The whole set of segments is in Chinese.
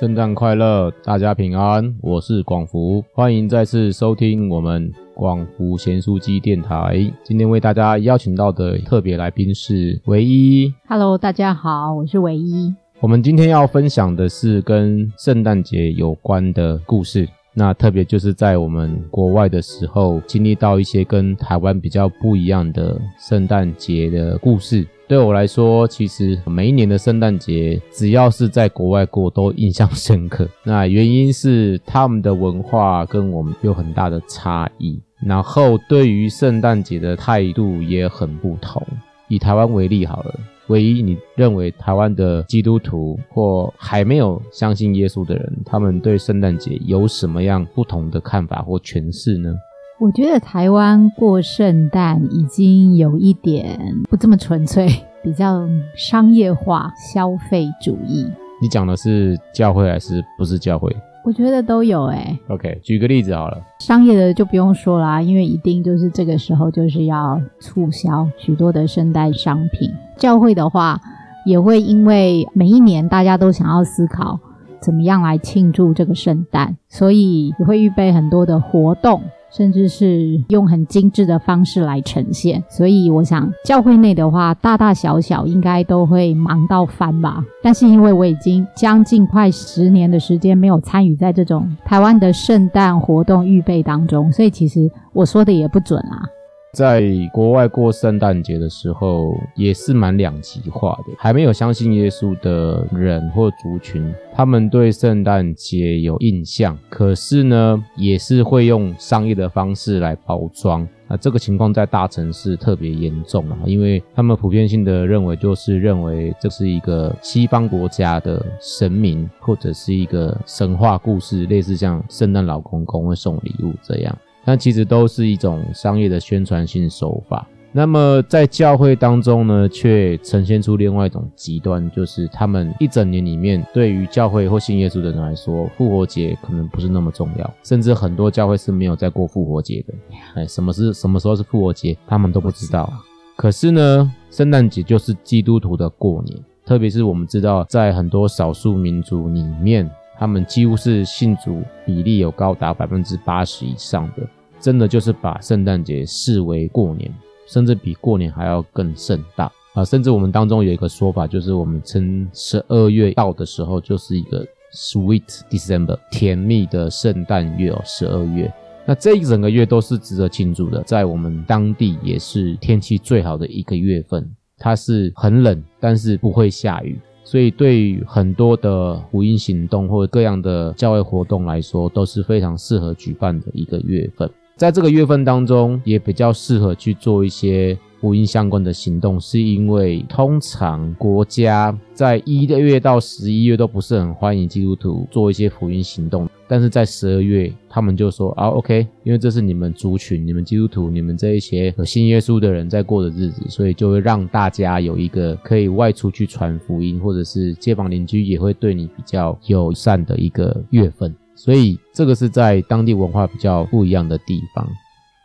圣诞快乐，大家平安。我是广福，欢迎再次收听我们广福贤书机电台。今天为大家邀请到的特别来宾是唯一。Hello，大家好，我是唯一。我们今天要分享的是跟圣诞节有关的故事。那特别就是在我们国外的时候，经历到一些跟台湾比较不一样的圣诞节的故事。对我来说，其实每一年的圣诞节，只要是在国外过，都印象深刻。那原因是他们的文化跟我们有很大的差异，然后对于圣诞节的态度也很不同。以台湾为例好了，唯一你认为台湾的基督徒或还没有相信耶稣的人，他们对圣诞节有什么样不同的看法或诠释呢？我觉得台湾过圣诞已经有一点不这么纯粹，比较商业化、消费主义。你讲的是教会还是不是教会？我觉得都有诶。OK，举个例子好了。商业的就不用说啦，因为一定就是这个时候就是要促销许多的圣诞商品。教会的话，也会因为每一年大家都想要思考怎么样来庆祝这个圣诞，所以也会预备很多的活动。甚至是用很精致的方式来呈现，所以我想教会内的话，大大小小应该都会忙到翻吧。但是因为我已经将近快十年的时间没有参与在这种台湾的圣诞活动预备当中，所以其实我说的也不准啊。在国外过圣诞节的时候，也是蛮两极化的。还没有相信耶稣的人或族群，他们对圣诞节有印象，可是呢，也是会用商业的方式来包装。那这个情况在大城市特别严重啊，因为他们普遍性的认为，就是认为这是一个西方国家的神明，或者是一个神话故事，类似像圣诞老公公会送礼物这样。那其实都是一种商业的宣传性手法。那么在教会当中呢，却呈现出另外一种极端，就是他们一整年里面，对于教会或信耶稣的人来说，复活节可能不是那么重要，甚至很多教会是没有在过复活节的。哎，什么是什么时候是复活节，他们都不知道。可是呢，圣诞节就是基督徒的过年，特别是我们知道，在很多少数民族里面。他们几乎是信主比例有高达百分之八十以上的，真的就是把圣诞节视为过年，甚至比过年还要更盛大啊！甚至我们当中有一个说法，就是我们称十二月到的时候就是一个 Sweet December，甜蜜的圣诞月哦，十二月。那这一整个月都是值得庆祝的，在我们当地也是天气最好的一个月份，它是很冷，但是不会下雨。所以，对于很多的福音行动或者各样的教会活动来说，都是非常适合举办的一个月份。在这个月份当中，也比较适合去做一些。福音相关的行动，是因为通常国家在一月到十一月都不是很欢迎基督徒做一些福音行动，但是在十二月，他们就说啊，OK，因为这是你们族群、你们基督徒、你们这一些信耶稣的人在过的日子，所以就会让大家有一个可以外出去传福音，或者是街坊邻居也会对你比较友善的一个月份，所以这个是在当地文化比较不一样的地方。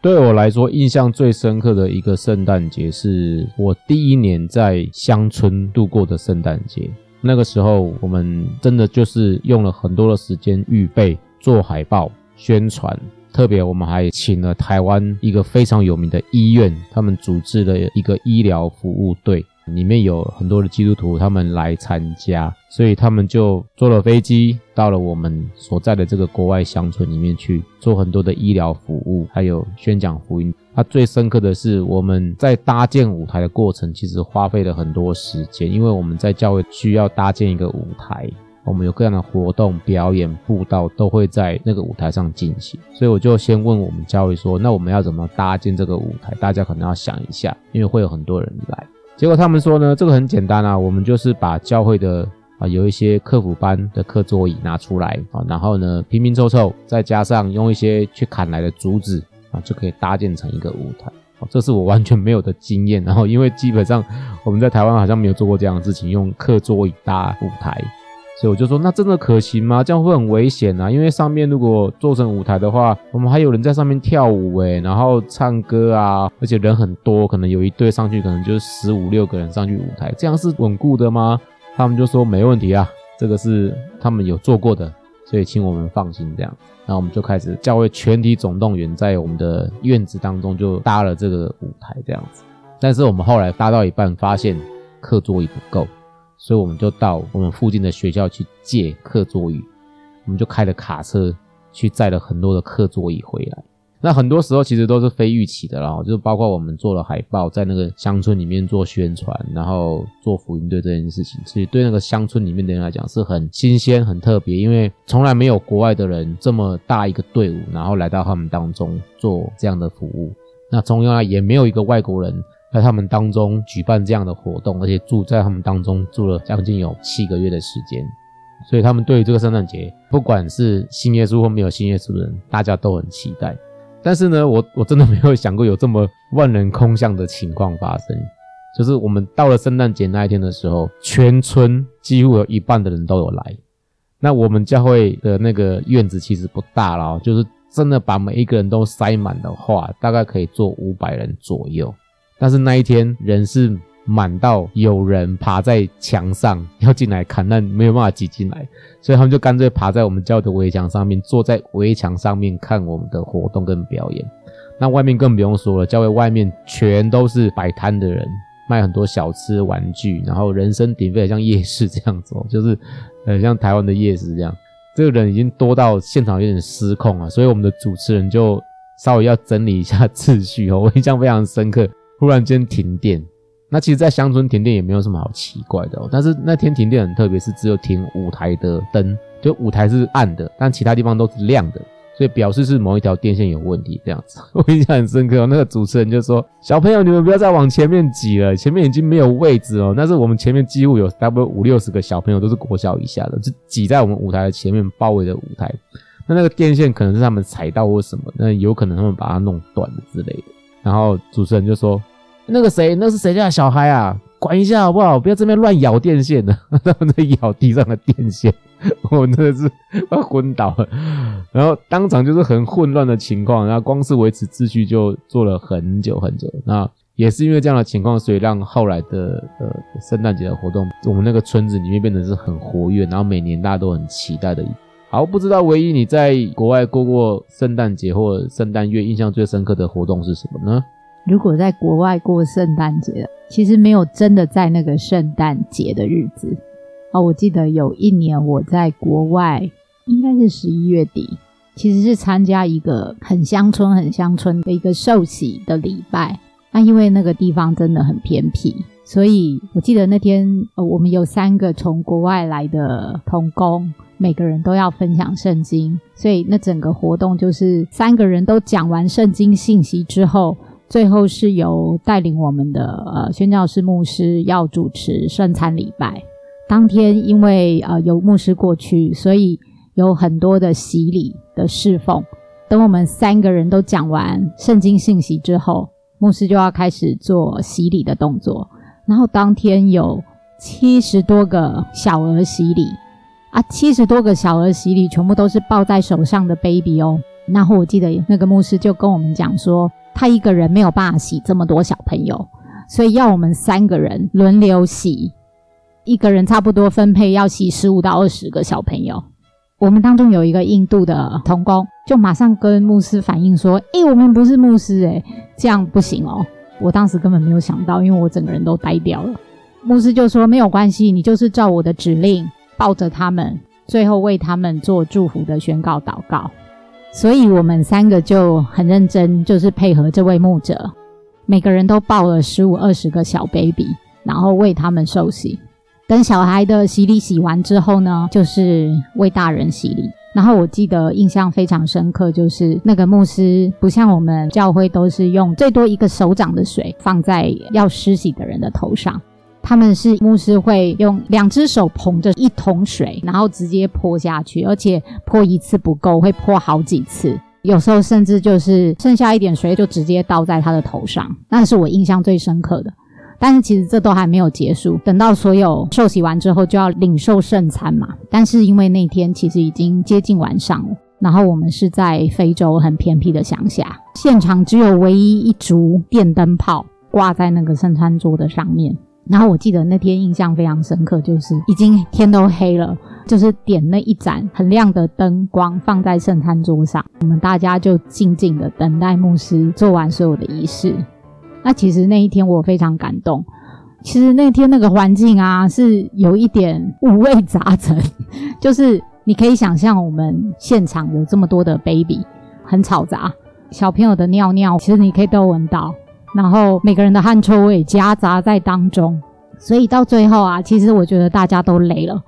对我来说，印象最深刻的一个圣诞节，是我第一年在乡村度过的圣诞节。那个时候，我们真的就是用了很多的时间预备、做海报、宣传。特别，我们还请了台湾一个非常有名的医院，他们组织了一个医疗服务队。里面有很多的基督徒，他们来参加，所以他们就坐了飞机到了我们所在的这个国外乡村里面去做很多的医疗服务，还有宣讲福音。他最深刻的是，我们在搭建舞台的过程，其实花费了很多时间，因为我们在教会需要搭建一个舞台，我们有各样的活动、表演、布道都会在那个舞台上进行。所以我就先问我们教会说：“那我们要怎么搭建这个舞台？”大家可能要想一下，因为会有很多人来。结果他们说呢，这个很简单啊，我们就是把教会的啊有一些客服班的课桌椅拿出来啊，然后呢拼拼凑凑，再加上用一些去砍来的竹子啊，就可以搭建成一个舞台。这是我完全没有的经验，然后因为基本上我们在台湾好像没有做过这样的事情，用课桌椅搭舞台。所以我就说，那真的可行吗？这样会很危险啊！因为上面如果做成舞台的话，我们还有人在上面跳舞诶，然后唱歌啊，而且人很多，可能有一队上去，可能就是十五六个人上去舞台，这样是稳固的吗？他们就说没问题啊，这个是他们有做过的，所以请我们放心这样。那我们就开始教会全体总动员在我们的院子当中就搭了这个舞台这样子。但是我们后来搭到一半，发现课桌椅不够，所以我们就到我们附近的学校去借课桌椅。我们就开了卡车去载了很多的课桌椅回来。那很多时候其实都是非预期的啦，就是包括我们做了海报，在那个乡村里面做宣传，然后做福音队这件事情，其实对那个乡村里面的人来讲是很新鲜、很特别，因为从来没有国外的人这么大一个队伍，然后来到他们当中做这样的服务。那中央也没有一个外国人在他们当中举办这样的活动，而且住在他们当中住了将近有七个月的时间，所以他们对于这个圣诞节，不管是信耶稣或没有信耶稣的人，大家都很期待。但是呢，我我真的没有想过有这么万人空巷的情况发生。就是我们到了圣诞节那一天的时候，全村几乎有一半的人都有来。那我们教会的那个院子其实不大了，就是真的把每一个人都塞满的话，大概可以坐五百人左右。但是那一天人是。满到有人爬在墙上 要进来看，但没有办法挤进来，所以他们就干脆爬在我们教的围墙上面，坐在围墙上面看我们的活动跟表演。那外面更不用说了，教会外面全都是摆摊的人，卖很多小吃、玩具，然后人声鼎沸，像夜市这样子，就是呃像台湾的夜市这样。这个人已经多到现场有点失控了，所以我们的主持人就稍微要整理一下秩序哦。我印象非常深刻，忽然间停电。那其实，在乡村停电也没有什么好奇怪的哦。但是那天停电很特别，是只有停舞台的灯，就舞台是暗的，但其他地方都是亮的，所以表示是某一条电线有问题这样子。我印象很深刻。那个主持人就说：“小朋友，你们不要再往前面挤了，前面已经没有位置哦。”但是我们前面几乎有差不多五六十个小朋友，都是国小以下的，就挤在我们舞台的前面，包围着舞台。那那个电线可能是他们踩到或什么，那有可能他们把它弄断了之类的。然后主持人就说。那个谁，那是谁家的小孩啊？管一下好不好？不要这边乱咬电线的，他们在咬地上的电线，我真的是要昏倒了。然后当场就是很混乱的情况，然后光是维持秩序就做了很久很久。那也是因为这样的情况，所以让后来的呃圣诞节的活动，我们那个村子里面变得是很活跃，然后每年大家都很期待的。好，不知道唯一你在国外过过圣诞节或圣诞月印象最深刻的活动是什么呢？如果在国外过圣诞节，其实没有真的在那个圣诞节的日子哦。我记得有一年我在国外，应该是十一月底，其实是参加一个很乡村、很乡村的一个寿喜的礼拜。那因为那个地方真的很偏僻，所以我记得那天呃，我们有三个从国外来的童工，每个人都要分享圣经，所以那整个活动就是三个人都讲完圣经信息之后。最后是由带领我们的呃宣教师牧师要主持圣餐礼拜。当天因为呃有牧师过去，所以有很多的洗礼的侍奉。等我们三个人都讲完圣经信息之后，牧师就要开始做洗礼的动作。然后当天有七十多个小儿洗礼啊，七十多个小儿洗礼，全部都是抱在手上的 baby 哦。然后我记得那个牧师就跟我们讲说。他一个人没有办法洗这么多小朋友，所以要我们三个人轮流洗，一个人差不多分配要洗十五到二十个小朋友。我们当中有一个印度的童工，就马上跟牧师反映说：“诶，我们不是牧师，诶，这样不行哦。”我当时根本没有想到，因为我整个人都呆掉了。牧师就说：“没有关系，你就是照我的指令，抱着他们，最后为他们做祝福的宣告祷告。”所以我们三个就很认真，就是配合这位牧者，每个人都抱了十五二十个小 baby，然后为他们受洗。等小孩的洗礼洗完之后呢，就是为大人洗礼。然后我记得印象非常深刻，就是那个牧师不像我们教会都是用最多一个手掌的水放在要施洗的人的头上。他们是牧师会用两只手捧着一桶水，然后直接泼下去，而且泼一次不够，会泼好几次。有时候甚至就是剩下一点水就直接倒在他的头上，那是我印象最深刻的。但是其实这都还没有结束，等到所有受洗完之后就要领受圣餐嘛。但是因为那天其实已经接近晚上了，然后我们是在非洲很偏僻的乡下，现场只有唯一一烛电灯泡挂在那个圣餐桌的上面。然后我记得那天印象非常深刻，就是已经天都黑了，就是点那一盏很亮的灯光放在圣餐桌上，我们大家就静静的等待牧师做完所有的仪式。那其实那一天我非常感动。其实那天那个环境啊，是有一点五味杂陈，就是你可以想象我们现场有这么多的 baby，很吵杂，小朋友的尿尿，其实你可以都闻到。然后每个人的汗臭味夹杂在当中，所以到最后啊，其实我觉得大家都累了，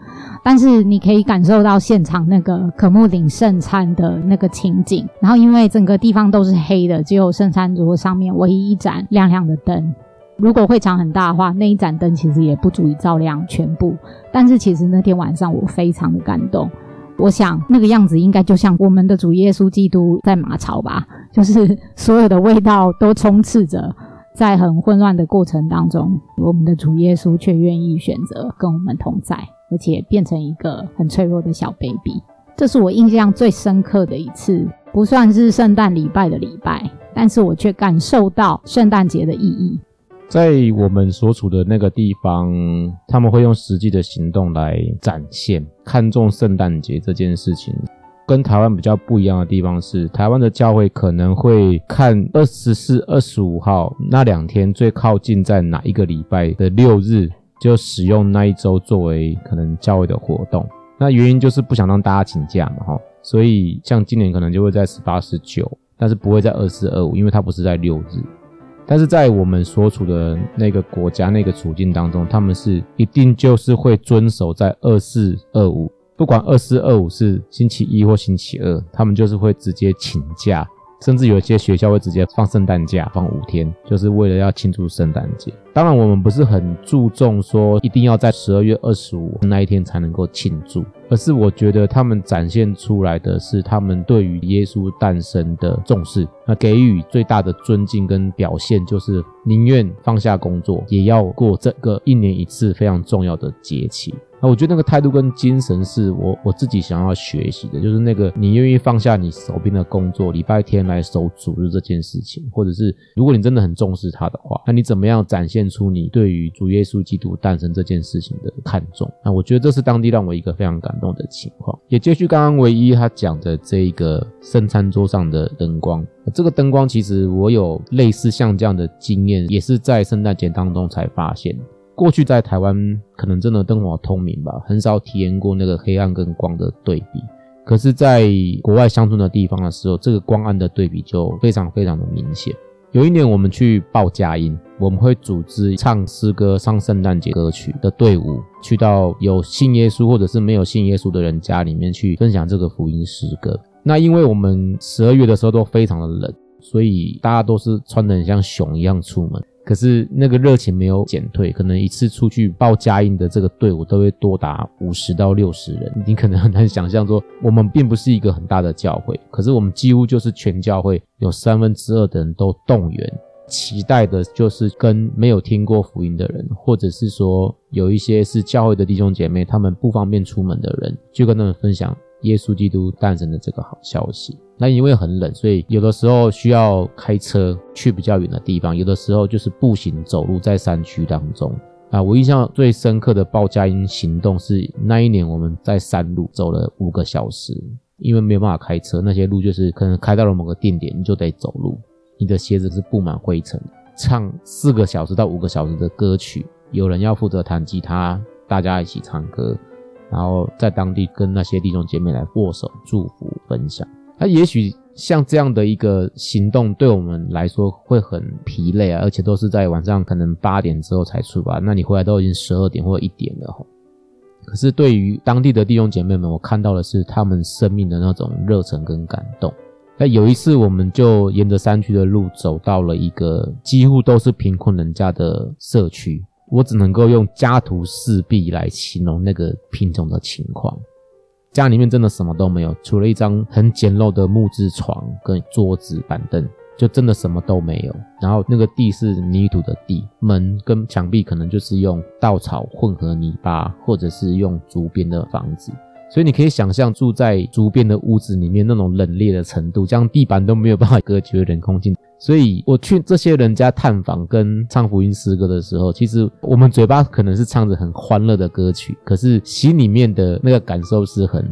但是你可以感受到现场那个可木岭圣餐的那个情景。然后因为整个地方都是黑的，只有圣餐桌上面唯一一盏亮亮的灯。如果会场很大的话，那一盏灯其实也不足以照亮全部。但是其实那天晚上我非常的感动。我想那个样子应该就像我们的主耶稣基督在马槽吧，就是所有的味道都充斥着，在很混乱的过程当中，我们的主耶稣却愿意选择跟我们同在，而且变成一个很脆弱的小 baby。这是我印象最深刻的一次，不算是圣诞礼拜的礼拜，但是我却感受到圣诞节的意义。在我们所处的那个地方，他们会用实际的行动来展现看重圣诞节这件事情。跟台湾比较不一样的地方是，台湾的教会可能会看二十四、二十五号那两天最靠近在哪一个礼拜的六日，就使用那一周作为可能教会的活动。那原因就是不想让大家请假嘛，哈。所以像今年可能就会在十八、十九，但是不会在二四、二五，因为它不是在六日。但是在我们所处的那个国家、那个处境当中，他们是一定就是会遵守在二四二五，不管二四二五是星期一或星期二，他们就是会直接请假。甚至有些学校会直接放圣诞假，放五天，就是为了要庆祝圣诞节。当然，我们不是很注重说一定要在十二月二十五那一天才能够庆祝，而是我觉得他们展现出来的是他们对于耶稣诞生的重视，那给予最大的尊敬跟表现，就是宁愿放下工作，也要过这个一年一次非常重要的节气。那我觉得那个态度跟精神是我我自己想要学习的，就是那个你愿意放下你手边的工作，礼拜天来守主日这件事情，或者是如果你真的很重视他的话，那你怎么样展现出你对于主耶稣基督诞生这件事情的看重？那我觉得这是当地让我一个非常感动的情况。也接续刚刚唯一他讲的这一个圣餐桌上的灯光，这个灯光其实我有类似像这样的经验，也是在圣诞节当中才发现。过去在台湾可能真的灯火通明吧，很少体验过那个黑暗跟光的对比。可是，在国外乡村的地方的时候，这个光暗的对比就非常非常的明显。有一年我们去报佳音，我们会组织唱诗歌、唱圣诞节歌曲的队伍，去到有信耶稣或者是没有信耶稣的人家里面去分享这个福音诗歌。那因为我们十二月的时候都非常的冷，所以大家都是穿得很像熊一样出门。可是那个热情没有减退，可能一次出去报佳音的这个队伍都会多达五十到六十人。你可能很难想象说，我们并不是一个很大的教会，可是我们几乎就是全教会有三分之二的人都动员，期待的就是跟没有听过福音的人，或者是说有一些是教会的弟兄姐妹，他们不方便出门的人，就跟他们分享。耶稣基督诞生的这个好消息，那因为很冷，所以有的时候需要开车去比较远的地方，有的时候就是步行走路在山区当中。啊，我印象最深刻的报佳音行动是那一年我们在山路走了五个小时，因为没有办法开车，那些路就是可能开到了某个定点，你就得走路，你的鞋子是布满灰尘。唱四个小时到五个小时的歌曲，有人要负责弹吉他，大家一起唱歌。然后在当地跟那些弟兄姐妹来握手、祝福、分享。那也许像这样的一个行动，对我们来说会很疲累啊，而且都是在晚上可能八点之后才出发，那你回来都已经十二点或者一点了。可是对于当地的弟兄姐妹们，我看到的是他们生命的那种热忱跟感动。那有一次，我们就沿着山区的路走到了一个几乎都是贫困人家的社区。我只能够用家徒四壁来形容那个品种的情况，家里面真的什么都没有，除了一张很简陋的木质床跟桌子板凳，就真的什么都没有。然后那个地是泥土的地，门跟墙壁可能就是用稻草混合泥巴，或者是用竹编的房子。所以你可以想象住在竹编的屋子里面那种冷冽的程度，这样地板都没有办法隔绝人空气。所以我去这些人家探访跟唱福音诗歌的时候，其实我们嘴巴可能是唱着很欢乐的歌曲，可是心里面的那个感受是很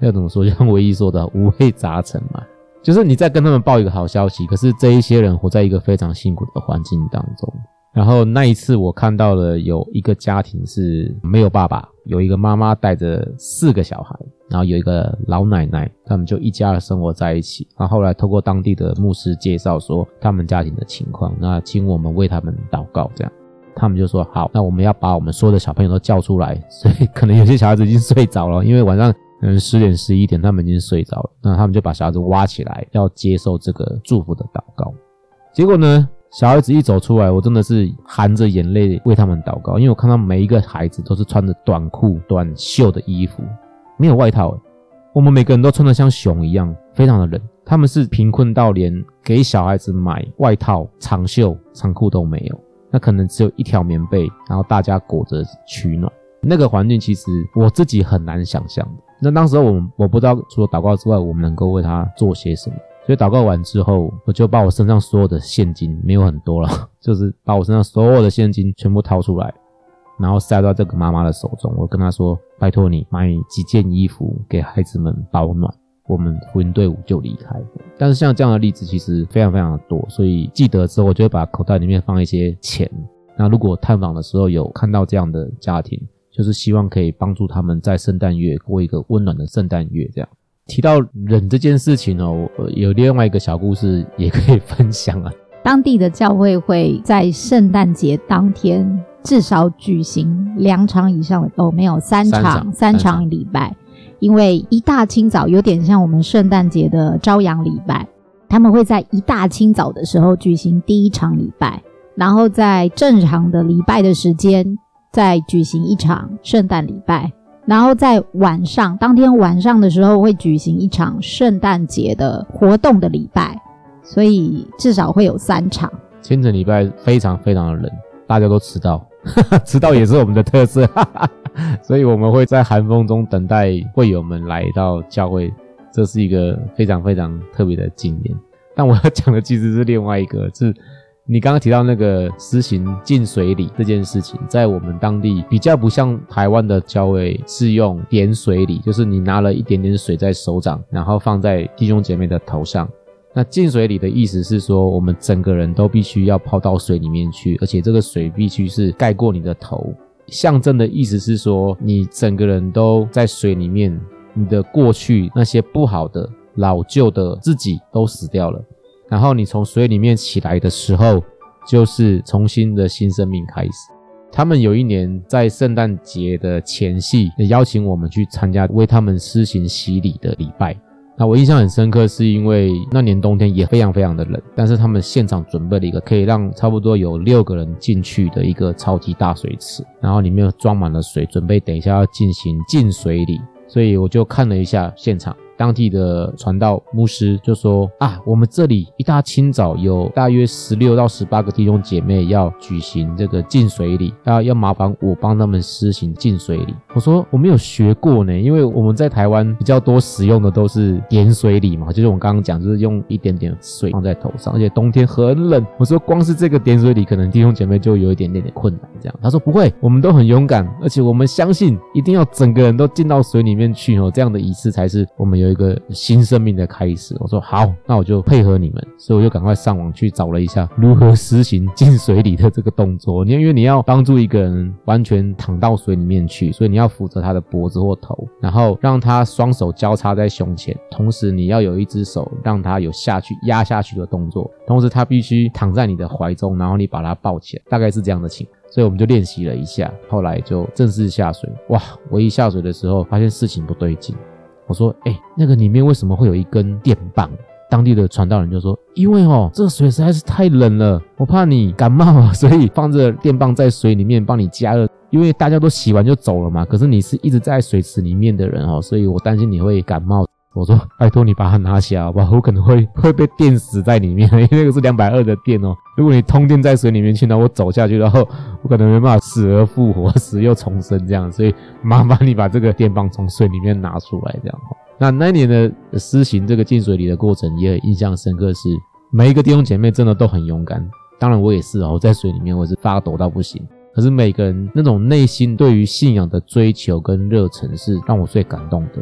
要怎么说？就像唯一说的五味杂陈嘛。就是你在跟他们报一个好消息，可是这一些人活在一个非常辛苦的环境当中。然后那一次我看到了有一个家庭是没有爸爸，有一个妈妈带着四个小孩，然后有一个老奶奶，他们就一家生活在一起。然后后来透过当地的牧师介绍说他们家庭的情况，那请我们为他们祷告。这样他们就说好，那我们要把我们所有的小朋友都叫出来。所以可能有些小孩子已经睡着了，因为晚上可能十点十一点他们已经睡着了。那他们就把小孩子挖起来，要接受这个祝福的祷告。结果呢？小孩子一走出来，我真的是含着眼泪为他们祷告，因为我看到每一个孩子都是穿着短裤、短袖的衣服，没有外套。我们每个人都穿得像熊一样，非常的冷。他们是贫困到连给小孩子买外套、长袖、长裤都没有，那可能只有一条棉被，然后大家裹着取暖。那个环境其实我自己很难想象。那当时候我我不知道除了祷告之外，我们能够为他做些什么。所以祷告完之后，我就把我身上所有的现金，没有很多了，就是把我身上所有的现金全部掏出来，然后塞到这个妈妈的手中。我跟她说：“拜托你买几件衣服给孩子们保暖。”我们福音队伍就离开。但是像这样的例子其实非常非常的多，所以记得之后，我就会把口袋里面放一些钱。那如果探访的时候有看到这样的家庭，就是希望可以帮助他们在圣诞月过一个温暖的圣诞月，这样。提到忍这件事情哦，有另外一个小故事也可以分享啊。当地的教会会在圣诞节当天至少举行两场以上的哦，没有三场三场礼拜，因为一大清早有点像我们圣诞节的朝阳礼拜，他们会在一大清早的时候举行第一场礼拜，然后在正常的礼拜的时间再举行一场圣诞礼拜。然后在晚上，当天晚上的时候会举行一场圣诞节的活动的礼拜，所以至少会有三场。清晨礼拜非常非常的冷，大家都迟到，迟到也是我们的特色，所以我们会在寒风中等待会友们来到教会，这是一个非常非常特别的经验。但我要讲的其实是另外一个，是。你刚刚提到那个施行进水礼这件事情，在我们当地比较不像台湾的教会是用点水礼，就是你拿了一点点水在手掌，然后放在弟兄姐妹的头上。那进水礼的意思是说，我们整个人都必须要泡到水里面去，而且这个水必须是盖过你的头，象征的意思是说，你整个人都在水里面，你的过去那些不好的、老旧的自己都死掉了。然后你从水里面起来的时候，就是重新的新生命开始。他们有一年在圣诞节的前夕，邀请我们去参加为他们施行洗礼的礼拜。那我印象很深刻，是因为那年冬天也非常非常的冷，但是他们现场准备了一个可以让差不多有六个人进去的一个超级大水池，然后里面装满了水，准备等一下要进行进水礼。所以我就看了一下现场。当地的传道牧师就说：“啊，我们这里一大清早有大约十六到十八个弟兄姐妹要举行这个进水礼，要要麻烦我帮他们施行进水礼。”我说：“我没有学过呢，因为我们在台湾比较多使用的都是点水礼嘛，就是我刚刚讲，就是用一点点水放在头上，而且冬天很冷。我说光是这个点水礼，可能弟兄姐妹就有一点点点困难。这样，他说不会，我们都很勇敢，而且我们相信一定要整个人都进到水里面去哦，这样的仪式才是我们有。”一个新生命的开始，我说好，那我就配合你们，所以我就赶快上网去找了一下如何实行进水里的这个动作。你因为你要帮助一个人完全躺到水里面去，所以你要扶着他的脖子或头，然后让他双手交叉在胸前，同时你要有一只手让他有下去压下去的动作，同时他必须躺在你的怀中，然后你把他抱起来，大概是这样的情况。所以我们就练习了一下，后来就正式下水。哇，我一下水的时候发现事情不对劲。我说：“哎，那个里面为什么会有一根电棒？”当地的传道人就说：“因为哦，这水实在是太冷了，我怕你感冒，所以放着电棒在水里面帮你加热。因为大家都洗完就走了嘛，可是你是一直在水池里面的人哦，所以我担心你会感冒。”我说：“拜托你把它拿起来好不好？我可能会 会被电死在里面，因为那个是两百二的电哦。如果你通电在水里面去，那我走下去，然后我可能没办法死而复活，死又重生这样。所以麻烦你把这个电棒从水里面拿出来，这样。那那年的施行这个进水里的过程也很印象深刻，是每一个弟兄姐妹真的都很勇敢，当然我也是哦，我在水里面我是发抖到不行。可是每个人那种内心对于信仰的追求跟热忱是让我最感动的。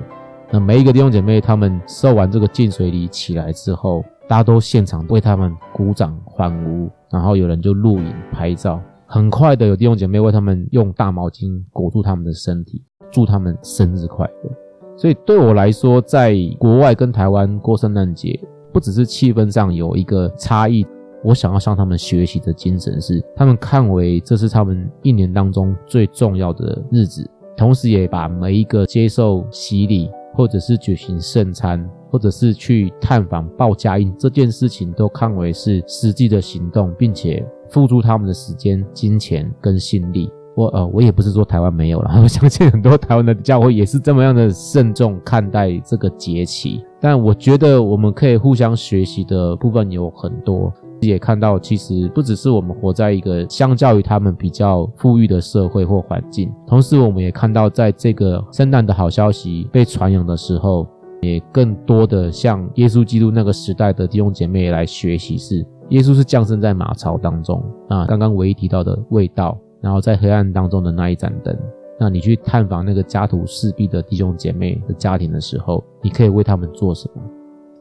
那每一个弟兄姐妹他们受完这个浸水礼起来之后，大家都现场为他们鼓掌欢呼，然后有人就录影拍照。很快的有弟兄姐妹为他们用大毛巾裹住他们的身体，祝他们生日快乐。所以对我来说，在国外跟台湾过圣诞节。不只是气氛上有一个差异，我想要向他们学习的精神是，他们看为这是他们一年当中最重要的日子，同时也把每一个接受洗礼，或者是举行圣餐，或者是去探访报家印这件事情，都看为是实际的行动，并且付出他们的时间、金钱跟心力。我呃，我也不是说台湾没有了，我相信很多台湾的教会也是这么样的慎重看待这个节气。但我觉得我们可以互相学习的部分有很多，也看到其实不只是我们活在一个相较于他们比较富裕的社会或环境，同时我们也看到在这个圣诞的好消息被传扬的时候，也更多的向耶稣基督那个时代的弟兄姐妹来学习，是耶稣是降生在马槽当中啊，刚刚唯一提到的味道。然后在黑暗当中的那一盏灯，那你去探访那个家徒四壁的弟兄姐妹的家庭的时候，你可以为他们做什么？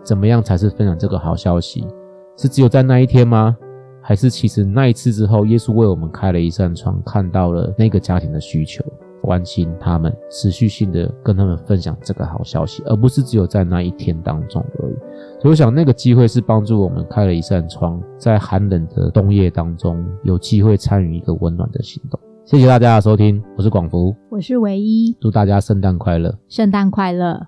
怎么样才是分享这个好消息？是只有在那一天吗？还是其实那一次之后，耶稣为我们开了一扇窗，看到了那个家庭的需求，关心他们，持续性的跟他们分享这个好消息，而不是只有在那一天当中而已。所以我想，那个机会是帮助我们开了一扇窗，在寒冷的冬夜当中，有机会参与一个温暖的行动。谢谢大家的收听，我是广福，我是唯一，祝大家圣诞快乐，圣诞快乐。